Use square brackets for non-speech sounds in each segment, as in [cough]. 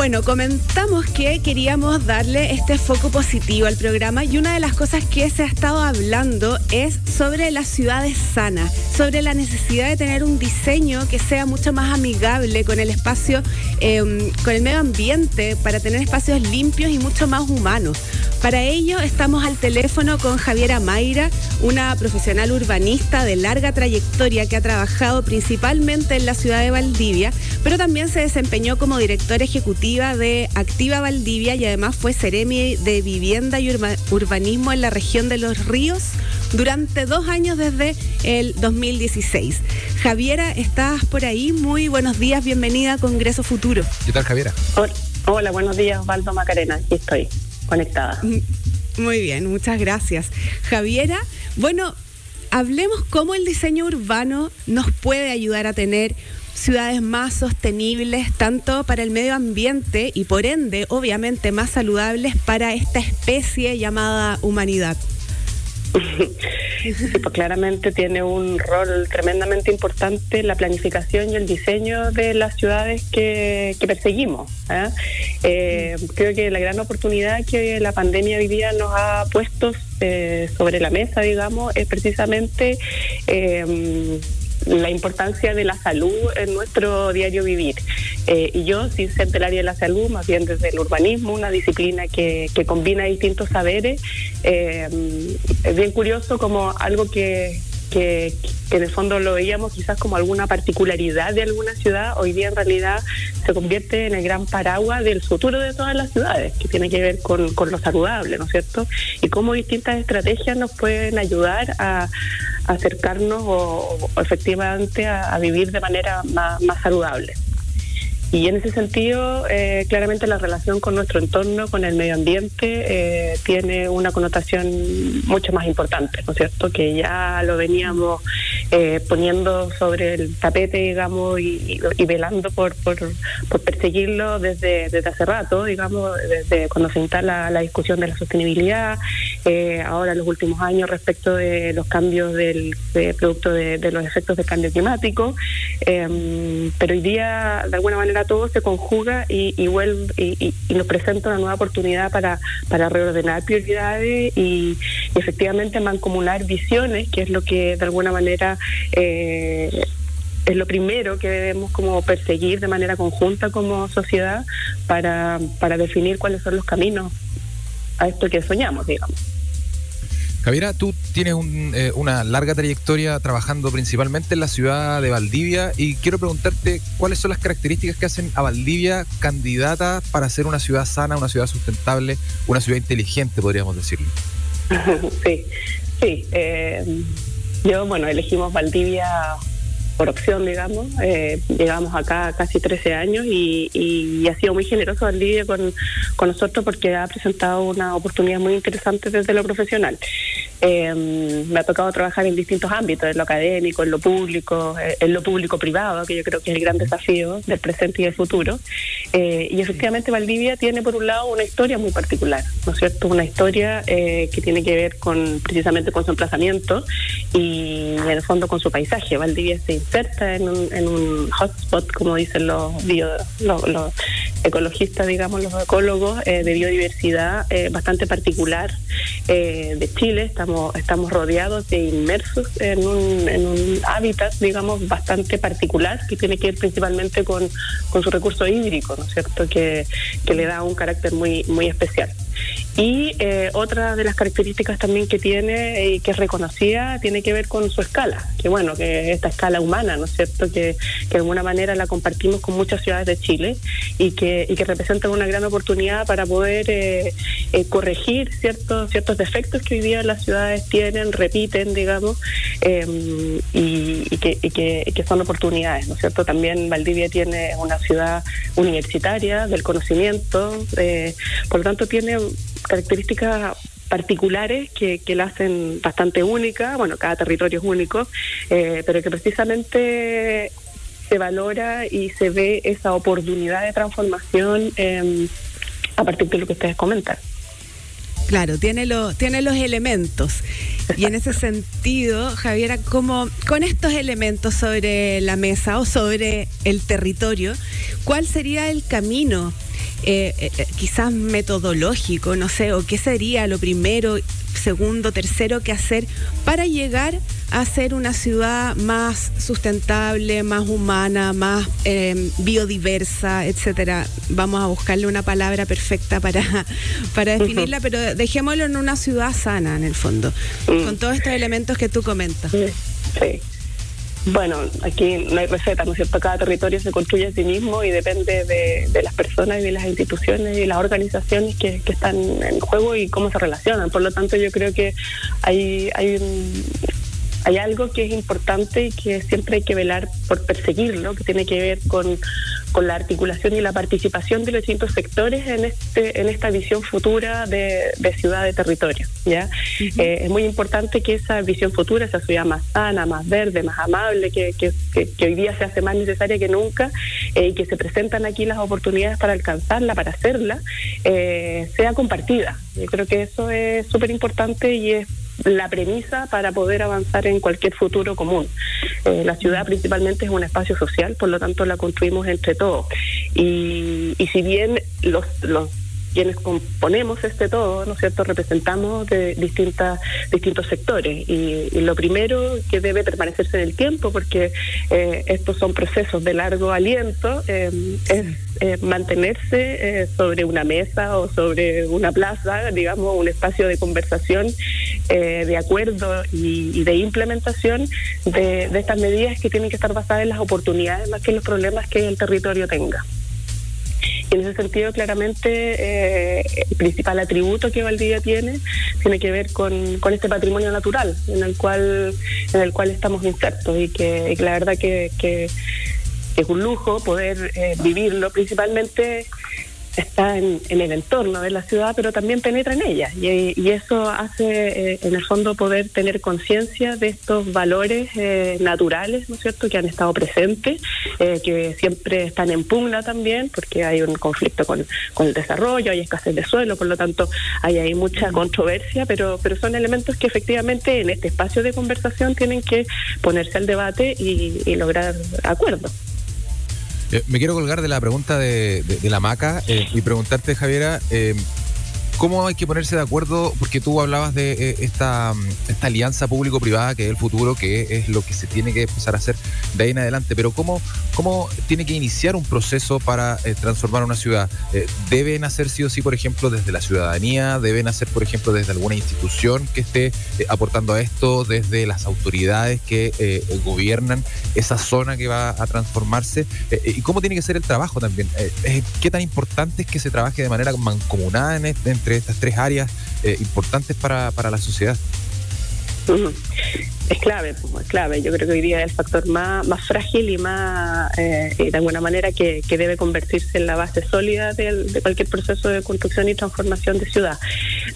Bueno, comentamos que queríamos darle este foco positivo al programa y una de las cosas que se ha estado hablando es sobre las ciudades sanas, sobre la necesidad de tener un diseño que sea mucho más amigable con el espacio, em, con el medio ambiente, para tener espacios limpios y mucho más humanos. Para ello estamos al teléfono con Javiera Mayra, una profesional urbanista de larga trayectoria que ha trabajado principalmente en la ciudad de Valdivia, pero también se desempeñó como directora ejecutiva de Activa Valdivia y además fue Ceremi de Vivienda y Urbanismo en la región de Los Ríos durante dos años desde el 2016. Javiera, ¿estás por ahí? Muy buenos días, bienvenida a Congreso Futuro. ¿Qué tal, Javiera? Hola, buenos días, Osvaldo Macarena, aquí estoy conectada. Muy bien, muchas gracias. Javiera, bueno, hablemos cómo el diseño urbano nos puede ayudar a tener ciudades más sostenibles, tanto para el medio ambiente y por ende, obviamente, más saludables para esta especie llamada humanidad. [laughs] pues claramente tiene un rol tremendamente importante la planificación y el diseño de las ciudades que, perseguimos. ¿eh? Eh, creo que la gran oportunidad que la pandemia hoy nos ha puesto eh, sobre la mesa, digamos, es precisamente la importancia de la salud en nuestro diario vivir. Eh, y yo, sin ser del área de la salud, más bien desde el urbanismo, una disciplina que, que combina distintos saberes, eh, es bien curioso como algo que, que, en el fondo lo veíamos quizás como alguna particularidad de alguna ciudad, hoy día en realidad se convierte en el gran paraguas del futuro de todas las ciudades, que tiene que ver con, con lo saludable, ¿no es cierto? Y cómo distintas estrategias nos pueden ayudar a, acercarnos o, efectivamente a, vivir de manera más, más saludable. Y en ese sentido, eh, claramente la relación con nuestro entorno, con el medio ambiente, eh, tiene una connotación mucho más importante, ¿no es cierto? Que ya lo veníamos eh, poniendo sobre el tapete, digamos, y, velando por, por, perseguirlo desde hace rato, digamos, desde cuando se instala la discusión de la sostenibilidad, ahora en los últimos años respecto de los cambios del producto de, los efectos del cambio climático. pero hoy día, de alguna manera, todo se conjuga y, y, vuelve, y, nos presenta una nueva oportunidad para, para reordenar prioridades y, efectivamente mancomunar visiones, que es lo que de alguna manera eh, es lo primero que debemos como perseguir de manera conjunta como sociedad para, para definir cuáles son los caminos a esto que soñamos, digamos. Javiera, tú tienes eh, una larga trayectoria trabajando principalmente en la ciudad de Valdivia y quiero preguntarte cuáles son las características que hacen a Valdivia candidata para ser una ciudad sana, una ciudad sustentable, una ciudad inteligente, podríamos decirlo. [laughs] Sí, sí. Eh, yo, bueno, elegimos Valdivia por opción, digamos. Eh, llegamos acá casi 13 años y, ha sido muy generoso Valdivia con, con nosotros porque ha presentado una oportunidad muy interesante desde lo profesional. Eh, me ha tocado trabajar en distintos ámbitos, en lo académico, en lo público, eh, en lo público-privado, que yo creo que es el gran desafío del presente y del futuro. Eh, y efectivamente Valdivia tiene por un lado una historia muy particular, ¿no es cierto? Una historia que tiene que ver con precisamente con su emplazamiento y en el fondo con su paisaje. Valdivia se inserta en un, en un hotspot, como dicen los, bio, los, los ecologistas, digamos, los ecólogos, de biodiversidad bastante particular de Chile. Estamos estamos, rodeados de inmersos en un, en un hábitat, digamos, bastante particular que tiene que ver principalmente con, con su recurso hídrico, ¿no es cierto?, que, que le da un carácter muy, muy especial. Y eh, otra de las características también que tiene y que es reconocida tiene que ver con su escala, que bueno, que esta escala humana, ¿no es cierto?, que, que de alguna manera la compartimos con muchas ciudades de Chile y que, y que representa una gran oportunidad para poder eh, eh, corregir ciertos, ciertos defectos que hoy día las ciudades tienen, repiten, digamos, em, y, que, y, que, y que son oportunidades, ¿no es cierto? También Valdivia tiene una ciudad universitaria del conocimiento, por lo tanto tiene características particulares que, que la hacen bastante única, bueno, cada territorio es único, eh, pero que precisamente se valora y se ve esa oportunidad de transformación em, a partir de lo que ustedes comentan. Claro, tiene, lo, tiene los elementos. Y en ese sentido, Javiera, como con estos elementos sobre la mesa o sobre el territorio, ¿cuál sería el camino eh, eh, quizás metodológico, no sé, o qué sería lo primero, segundo, tercero que hacer para llegar a ser una ciudad más sustentable, más humana, más biodiversa, etcétera. Vamos a buscarle una palabra perfecta para, [laughs] para definirla, pero dejémoslo en una ciudad sana en el fondo, mm. con todos estos elementos que tú comentas. Sí. Bueno, aquí no hay receta, ¿no es cierto? Cada territorio se construye a sí mismo y depende de, las personas y de las instituciones y las organizaciones que, que, están en juego y cómo se relacionan. Por lo tanto, yo creo que hay, hay un, hay algo que es importante y que siempre hay que velar por perseguirlo, que tiene que ver con, la articulación y la participación de los distintos sectores en este en esta visión futura de, ciudad de territorio. ya eh, Es muy importante que esa visión futura, esa ciudad más sana, más verde, más amable, que, que, hoy día se hace más necesaria que nunca eh, y que se presentan aquí las oportunidades para alcanzarla, para hacerla, eh, sea compartida. Yo creo que eso es súper importante y es la premisa para poder avanzar en cualquier futuro común. Eh, la ciudad principalmente es un espacio social, por lo tanto la construimos entre todos. Y, y si bien los, los quienes componemos este todo, ¿no es cierto?, representamos de distintas, distintos sectores. Y, lo primero que debe permanecerse en el tiempo, porque eh, estos son procesos de largo aliento, eh, es eh, mantenerse sobre una mesa o sobre una plaza, digamos, un espacio de conversación, de acuerdo y, de implementación de, de estas medidas que tienen que estar basadas en las oportunidades más que en los problemas que el territorio tenga. Y en ese sentido, claramente, eh, el principal atributo que Valdivia tiene tiene que ver con, con este patrimonio natural en el cual en el cual estamos insertos y que, la verdad que, que, es un lujo poder eh, vivirlo, principalmente está en, el entorno de la ciudad, pero también penetra en ella. Y, eso hace, eh, en el fondo, poder tener conciencia de estos valores eh, naturales, ¿no es cierto?, que han estado presentes, eh, que siempre están en pugna también, porque hay un conflicto con, con el desarrollo, hay escasez de suelo, por lo tanto, hay ahí mucha controversia, pero, pero son elementos que efectivamente en este espacio de conversación tienen que ponerse al debate y, y lograr acuerdos. Eh, me quiero colgar de la pregunta de, la maca eh, y preguntarte, Javiera, eh, ¿Cómo hay que ponerse de acuerdo? Porque tú hablabas de eh, esta, esta alianza público-privada que es el futuro, que es lo que se tiene que empezar a hacer de ahí en adelante. Pero ¿cómo, tiene que iniciar un proceso para eh, transformar una ciudad? Eh, ¿Deben hacer sí o sí, por ejemplo, desde la ciudadanía? ¿Deben hacer, por ejemplo, desde alguna institución que esté aportando a esto? ¿Desde las autoridades que gobiernan esa zona que va a transformarse? ¿Y cómo tiene que ser el trabajo también? ¿Qué tan importante es que se trabaje de manera mancomunada en, este, entre estas tres áreas eh, importantes para, para la sociedad. Es clave, es clave. Yo creo que hoy día es el factor más, más frágil y más, eh, de alguna manera, que, que, debe convertirse en la base sólida de, cualquier proceso de construcción y transformación de ciudad.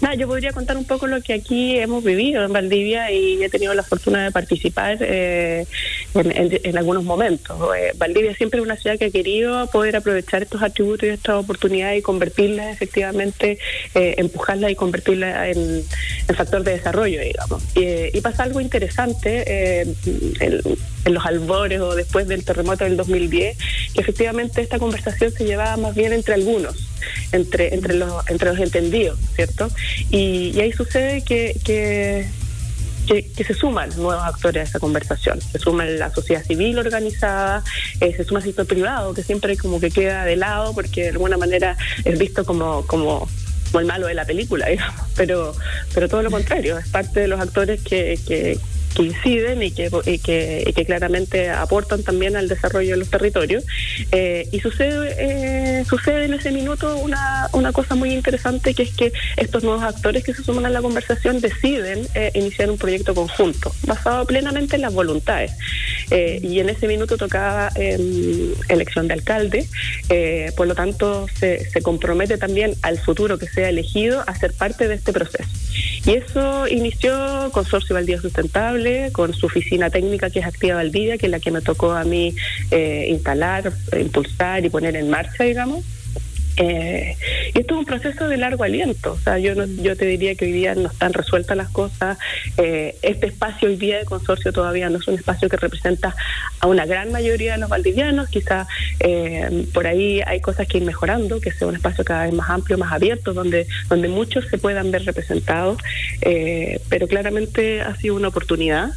Nada, yo podría contar un poco lo que aquí hemos vivido en Valdivia y he tenido la fortuna de participar eh, en, en, algunos momentos. Eh, Valdivia siempre es una ciudad que ha querido poder aprovechar estos atributos y estas oportunidades y convertirlas efectivamente, eh, empujarlas y convertirlas en, en, factor de desarrollo, digamos. y pasa algo interesante eh, en, los albores o después del terremoto del 2010, que efectivamente esta conversación se llevaba más bien entre algunos, entre, entre, los, entre los entendidos, ¿cierto? Y, ahí sucede que, que se suman nuevos actores a esa conversación. Se suma la sociedad civil organizada, eh, se suma el sector privado, que siempre como que queda de lado porque de alguna manera es visto como, como, el malo de la película, [laughs] digamos. Pero, pero todo lo contrario, es parte de los actores que, que inciden y que, y que, que, claramente aportan también al desarrollo de los territorios. Eh, y sucede, eh, sucede en ese minuto una, una cosa muy interesante que es que estos nuevos actores que se suman a la conversación deciden eh, iniciar un proyecto conjunto, basado plenamente en las voluntades. y en ese minuto tocaba em, elección de alcalde, por lo tanto se, se compromete también al futuro que sea elegido a ser parte de este proceso. Y eso inició Consorcio Valdía Sustentable, con su oficina técnica que es Activa Valdivia, que es la que me tocó a mí eh, instalar, impulsar y poner en marcha, digamos. Eh, y esto es un proceso de largo aliento. O sea, yo, no, yo te diría que hoy día no están resueltas las cosas. Eh, este espacio hoy día de consorcio todavía no es un espacio que representa a una gran mayoría de los valdivianos. Quizá eh, por ahí hay cosas que ir mejorando, que sea un espacio cada vez más amplio, más abierto, donde, donde muchos se puedan ver representados. pero claramente ha sido una oportunidad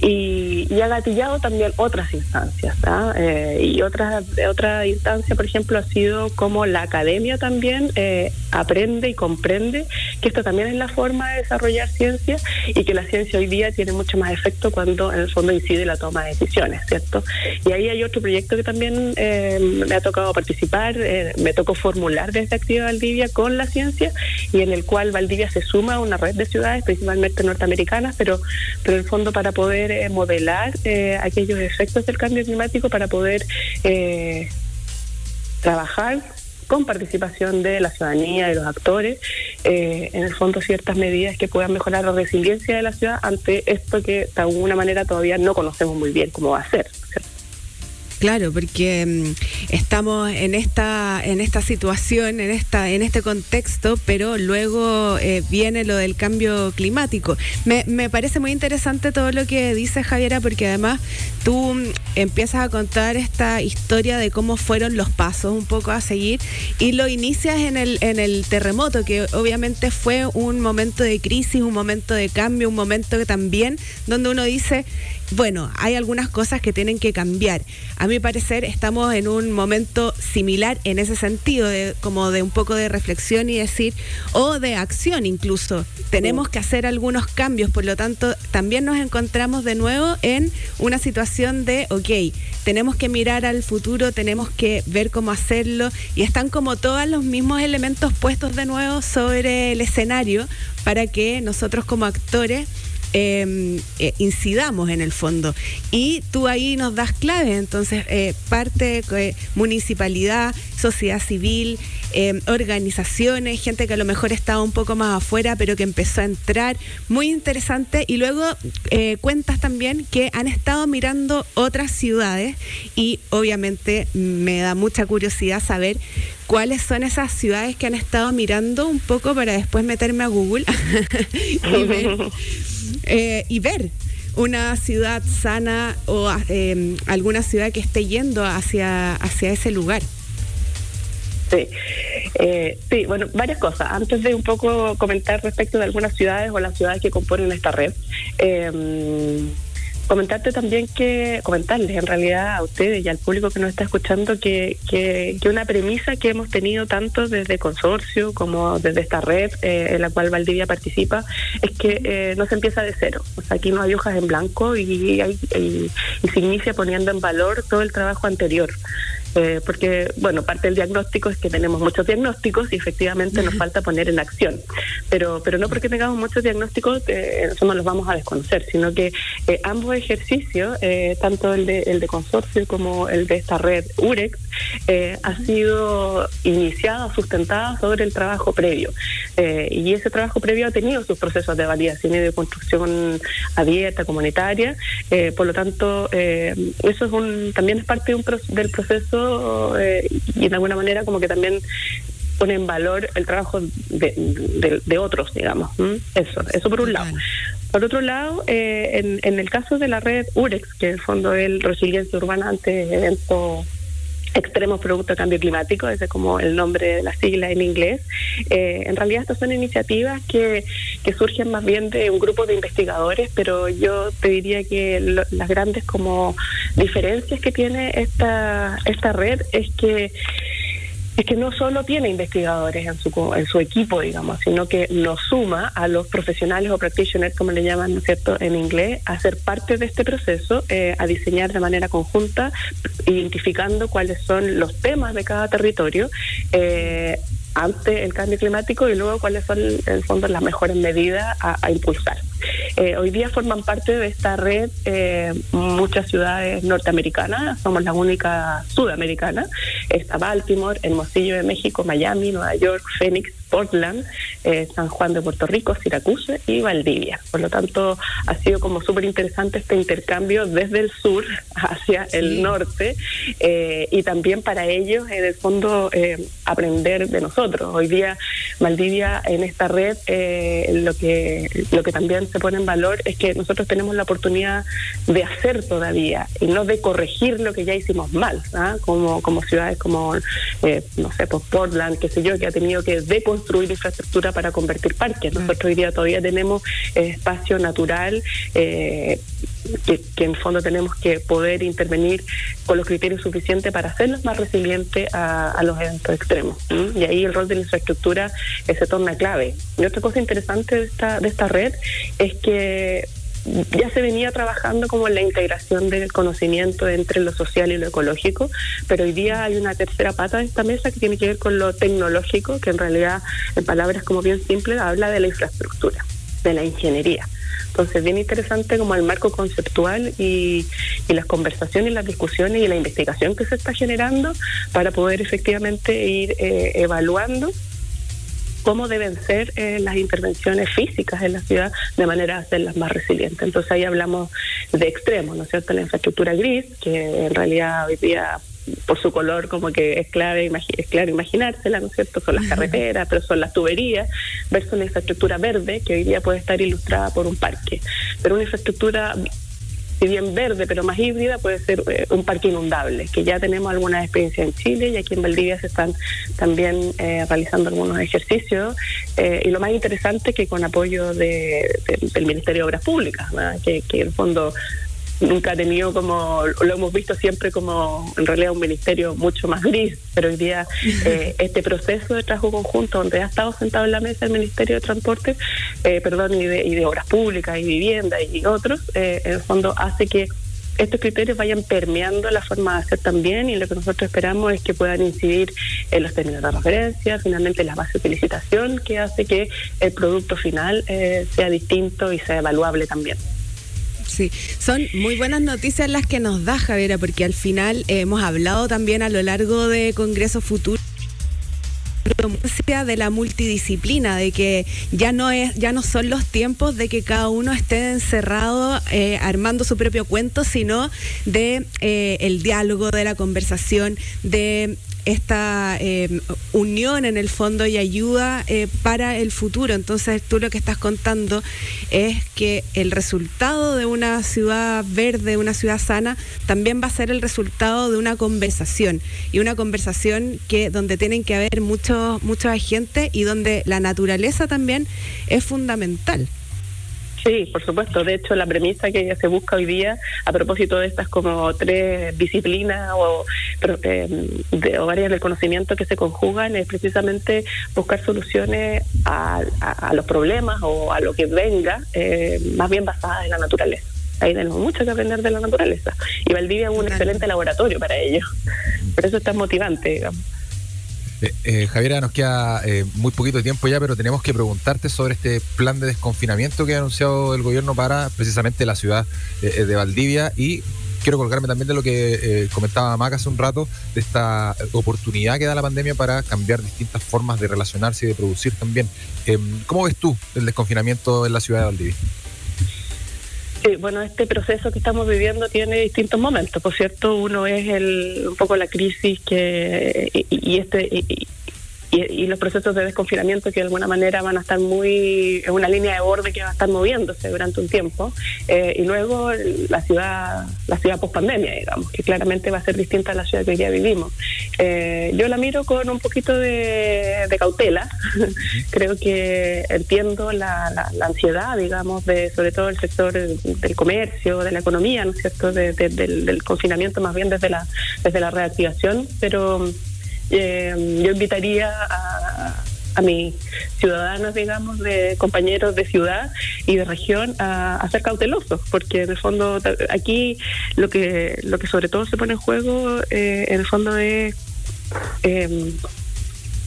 y, y ha gatillado también otras instancias. ¿ah? y otra, otra instancia, por ejemplo, ha sido como la academia también eh, aprende y comprende que esto también es la forma de desarrollar ciencia y que la ciencia hoy día tiene mucho más efecto cuando en el fondo incide la toma de decisiones, ¿cierto? Y ahí hay otro proyecto que también eh, me ha tocado participar, eh, me tocó formular desde Activa Valdivia con la ciencia y en el cual Valdivia se suma a una red de ciudades, principalmente norteamericanas, pero, pero en el fondo para poder modelar aquellos efectos del cambio climático, para poder trabajar con participación de la ciudadanía, de los actores, eh, en el fondo ciertas medidas que puedan mejorar la resiliencia de la ciudad ante esto que de alguna manera todavía no conocemos muy bien cómo va a ser. Claro, porque mm, estamos en esta en esta situación, en esta en este contexto, pero luego eh, viene lo del cambio climático. Me, me parece muy interesante todo lo que dice Javiera, porque además tú mm, empiezas a contar esta historia de cómo fueron los pasos un poco a seguir y lo inicias en el en el terremoto, que obviamente fue un momento de crisis, un momento de cambio, un momento que también donde uno dice bueno, hay algunas cosas que tienen que cambiar. A mi parecer estamos en un momento similar en ese sentido, de, como de un poco de reflexión y decir, o de acción incluso. Tenemos que hacer algunos cambios, por lo tanto, también nos encontramos de nuevo en una situación de, ok, tenemos que mirar al futuro, tenemos que ver cómo hacerlo, y están como todos los mismos elementos puestos de nuevo sobre el escenario para que nosotros como actores Em, eh, incidamos en el fondo. Y tú ahí nos das claves, entonces eh, parte eh, municipalidad, sociedad civil, em, organizaciones, gente que a lo mejor estaba un poco más afuera, pero que empezó a entrar, muy interesante. Y luego cuentas también que han estado mirando otras ciudades y obviamente me da mucha curiosidad saber cuáles son esas ciudades que han estado mirando un poco para después meterme a Google [laughs] y ver [laughs] eh, y ver una ciudad sana o eh, alguna ciudad que esté yendo hacia, hacia ese lugar. Sí. Eh, sí, bueno, varias cosas. Antes de un poco comentar respecto de algunas ciudades o las ciudades que componen esta red, eh, comentarte también que, comentarles en realidad a ustedes y al público que nos está escuchando que, que, una premisa que hemos tenido tanto desde consorcio como desde esta red eh, en la cual Valdivia participa es que eh, no se empieza de cero. O sea, aquí no hay hojas en blanco y, y, y se inicia poniendo en valor todo el trabajo anterior. Eh, porque, bueno, parte del diagnóstico es que tenemos muchos diagnósticos y efectivamente nos falta poner en acción. Pero, pero no porque tengamos muchos diagnósticos, eh, eso no los vamos a desconocer, sino que eh, ambos ejercicios, eh, tanto el de, el de consorcio como el de esta red UREX, ha sido iniciado, sustentado sobre el trabajo previo. Y ese trabajo previo ha tenido sus procesos de validación y de construcción abierta, comunitaria. por lo tanto, eso es un, también es parte de un, del proceso eh, y de alguna manera como que también pone en valor el trabajo de, de, otros, digamos. Eso, eso por un lado. Por otro lado, eh, en, en, el caso de la red UREX, que en el fondo es el resiliencia urbana ante eventos extremos producto de cambio climático, ese es como el nombre de la sigla en inglés. Eh, en realidad estas son iniciativas que, que surgen más bien de un grupo de investigadores, pero yo te diría que las grandes como diferencias que tiene esta, esta red es que es que no solo tiene investigadores en su, en su equipo, digamos, sino que nos suma a los profesionales o practitioners, como le llaman, ¿no es cierto?, en inglés, a ser parte de este proceso, eh, a diseñar de manera conjunta, identificando cuáles son los temas de cada territorio. Eh, ante el cambio climático y luego cuáles son en el fondo las mejores medidas a, impulsar. Eh, hoy día forman parte de esta red eh, muchas ciudades norteamericanas, somos la única sudamericana. Está Baltimore, Hermosillo de México, Miami, Nueva York, Phoenix, Portland, eh, San Juan de Puerto Rico, Syracuse y Valdivia. Por lo tanto, ha sido como súper interesante este intercambio desde el sur [laughs] hacia el norte eh, y también para ellos, en el fondo, eh, aprender de nosotros. Hoy día, Valdivia en esta red, lo, que, lo que también se pone en valor es que nosotros tenemos la oportunidad de hacer todavía y no de corregir lo que ya hicimos mal, ¿ah? como, como ciudades como, no sé, pues Portland, qué sé yo, que ha tenido que deconstruir construir infraestructura para convertir parques. Nosotros hoy día todavía tenemos eh, espacio natural eh, que, en fondo tenemos que poder intervenir con los criterios suficientes para hacerlos más resilientes a, los eventos extremos. Y ahí el rol de la infraestructura se torna clave. Y otra cosa interesante de esta, de esta red es que ya se venía trabajando como en la integración del conocimiento entre lo social y lo ecológico, pero hoy día hay una tercera pata de esta mesa que tiene que ver con lo tecnológico, que en realidad, en palabras como bien simples, habla de la infraestructura, de la ingeniería. Entonces, bien interesante como el marco conceptual y, las conversaciones, las discusiones y la investigación que se está generando para poder efectivamente ir eh, evaluando cómo deben ser eh, las intervenciones físicas en la ciudad de manera de hacerlas más resilientes. Entonces ahí hablamos de extremos, ¿no es cierto? La infraestructura gris, que en realidad hoy día por su color como que es clave es claro imaginársela, ¿no es cierto? Son las carreteras, pero son las tuberías, versus la infraestructura verde, que hoy día puede estar ilustrada por un parque. Pero una infraestructura si bien verde, pero más híbrida, puede ser eh, un parque inundable, que ya tenemos algunas experiencias en Chile y aquí en Valdivia se están también eh, realizando algunos ejercicios. Eh, y lo más interesante es que con apoyo de, del Ministerio de Obras Públicas, que, que en el fondo nunca ha tenido como, lo hemos visto siempre como en realidad un ministerio mucho más gris, pero hoy día [laughs] eh, este proceso de trabajo conjunto donde ha estado sentado en la mesa el Ministerio de Transporte, eh, perdón, y de, y de, Obras Públicas y Vivienda y otros, eh, en el fondo hace que estos criterios vayan permeando la forma de hacer también y lo que nosotros esperamos es que puedan incidir en los términos de referencia, finalmente la base de licitación que hace que el producto final sea distinto y sea evaluable también. Sí, son muy buenas noticias las que nos da Javiera, porque al final hemos hablado también a lo largo de Congreso Futuro de la multidisciplina, de que ya no es, ya no son los tiempos de que cada uno esté encerrado eh, armando su propio cuento, sino de eh, el diálogo, de la conversación, de esta eh, unión en el fondo y ayuda eh, para el futuro. Entonces tú lo que estás contando es que el resultado de una ciudad verde, una ciudad sana, también va a ser el resultado de una conversación y una conversación que donde tienen que haber muchos muchos agentes y donde la naturaleza también es fundamental. Sí, por supuesto. De hecho, la premisa que se busca hoy día, a propósito de estas como tres disciplinas o, eh, de, o áreas del conocimiento que se conjugan, es precisamente buscar soluciones a, los problemas o a lo que venga, eh, más bien basadas en la naturaleza. Ahí tenemos mucho que aprender de la naturaleza. Y Valdivia es un excelente laboratorio para ello. Por eso es tan motivante, digamos. Eh, eh, Javiera, nos queda eh, muy poquito tiempo ya, pero tenemos que preguntarte sobre este plan de desconfinamiento que ha anunciado el gobierno para precisamente la ciudad de Valdivia y quiero colgarme también de lo que comentaba Maca hace un rato, de esta oportunidad que da la pandemia para cambiar distintas formas de relacionarse y de producir también. Em, ¿Cómo ves tú el desconfinamiento en la ciudad de Valdivia? Sí, bueno, este proceso que estamos viviendo tiene distintos momentos, por cierto, uno es el, un poco la crisis que y, este y, los procesos de desconfinamiento que de alguna manera van a estar muy en una línea de borde que va a estar moviéndose durante un tiempo eh, y luego la ciudad la ciudad post pandemia digamos que claramente va a ser distinta a la ciudad que hoy día vivimos. Eh, yo la miro con un poquito de, cautela. [laughs] Creo que entiendo la, ansiedad digamos de sobre todo el sector del comercio de la economía no es cierto del, del confinamiento más bien desde la desde la reactivación pero eh, yo invitaría a, a mis ciudadanos, digamos, de compañeros de ciudad y de región a, ser cautelosos, porque en el fondo aquí lo que lo que sobre todo se pone en juego, eh, en el fondo es eh,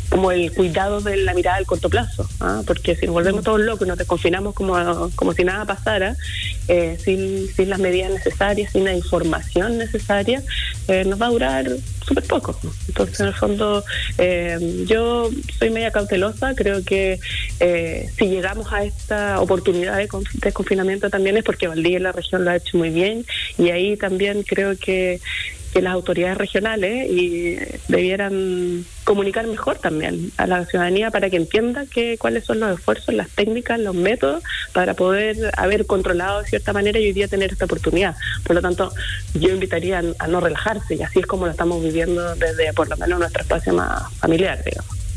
como el cuidado de la mirada al corto plazo, ¿ah? porque si nos volvemos todos locos y nos desconfinamos como, como si nada pasara, eh, sin, sin las medidas necesarias, sin la información necesaria, eh, nos va a durar súper poco. Entonces, en el fondo, eh, yo soy media cautelosa, creo que si llegamos a esta oportunidad de desconfinamiento también es porque Valdivia en la región lo ha hecho muy bien y ahí también creo que que las autoridades regionales y debieran comunicar mejor también a la ciudadanía para que entienda que cuáles son los esfuerzos, las técnicas, los métodos para poder haber controlado de cierta manera y hoy día tener esta oportunidad. Por lo tanto, yo invitaría a, no relajarse y así es como lo estamos viviendo desde por lo menos nuestro espacio más familiar, digamos.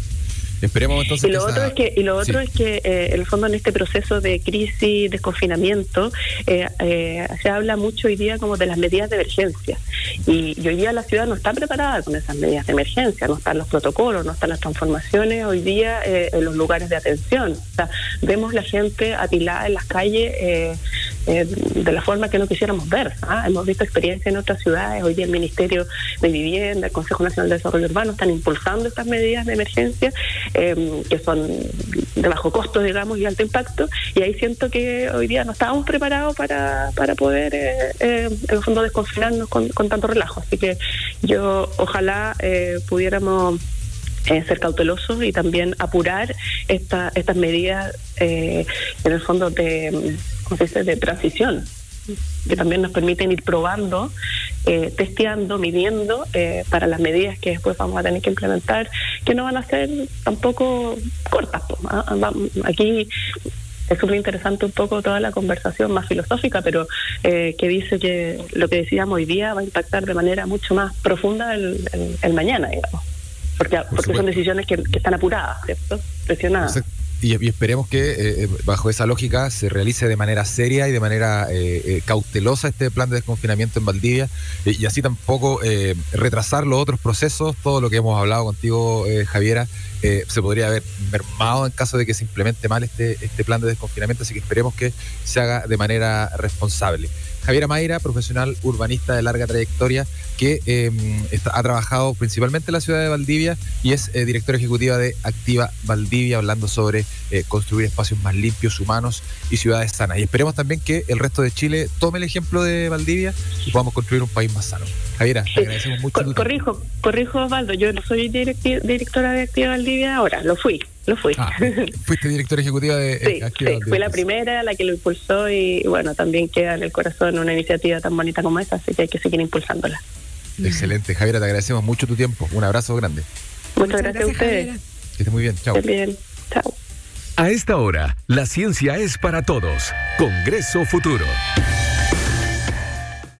Esperemos entonces. Y lo otro es que, y lo otro es que eh, en el fondo en este proceso de crisis, desconfinamiento, eh, eh, se habla mucho hoy día como de las medidas de emergencia. Y, hoy día la ciudad no está preparada con esas medidas de emergencia, no están los protocolos, no están las transformaciones hoy día en los lugares de atención. O sea, vemos la gente apilada en las calles de la forma que no quisiéramos ver. ¿ah? Hemos visto experiencias en otras ciudades, hoy día el Ministerio de Vivienda, el Consejo Nacional de Desarrollo Urbano están impulsando estas medidas de emergencia eh, que son de bajo costo, digamos, y alto impacto, y ahí siento que hoy día no estábamos preparados para, para poder, eh, eh, en el fondo, desconfinarnos con, con tanto relajo. Así que yo ojalá eh, pudiéramos ser cautelosos y también apurar esta, estas medidas en el fondo de, ¿cómo se dice? de transición que también nos permiten ir probando, eh, testeando, midiendo eh, para las medidas que después vamos a tener que implementar, que no van a ser tampoco cortas. ¿ah? Aquí es súper interesante un poco toda la conversación más filosófica, pero eh, que dice que lo que decíamos hoy día va a impactar de manera mucho más profunda el, mañana, digamos. Porque, porque son decisiones que, están apuradas, ¿cierto? Presionadas. Y, esperemos que eh, eh, bajo esa lógica se realice de manera seria y de manera eh, cautelosa este plan de desconfinamiento en Valdivia y así tampoco retrasar los otros procesos, todo lo que hemos hablado contigo, Javiera, se podría haber mermado en caso de que se implemente mal este, este plan de desconfinamiento, así que esperemos que se haga de manera responsable. Javiera Mayra, profesional urbanista de larga trayectoria, que em, ha trabajado principalmente en la ciudad de Valdivia y es eh, directora ejecutiva de Activa Valdivia, hablando sobre eh, construir espacios más limpios, humanos y ciudades sanas. Y esperemos también que el resto de Chile tome el ejemplo de Valdivia y podamos construir un país más sano. Javiera, te agradecemos mucho. corrijo, corrijo Osvaldo, yo no soy directora de Activa Valdivia ahora, lo fui. Lo fui. Ah, fuiste directora ejecutiva de [laughs] sí, sí, fui la primera, la que lo impulsó y bueno, también queda en el corazón una iniciativa tan bonita como esa, así que hay que seguir impulsándola. Excelente, Javiera, te agradecemos mucho tu tiempo. Un abrazo grande. Muchas, gracias, a ustedes. Que esté muy bien, chao. bien, chao. A esta hora, la ciencia es para todos. Congreso Futuro.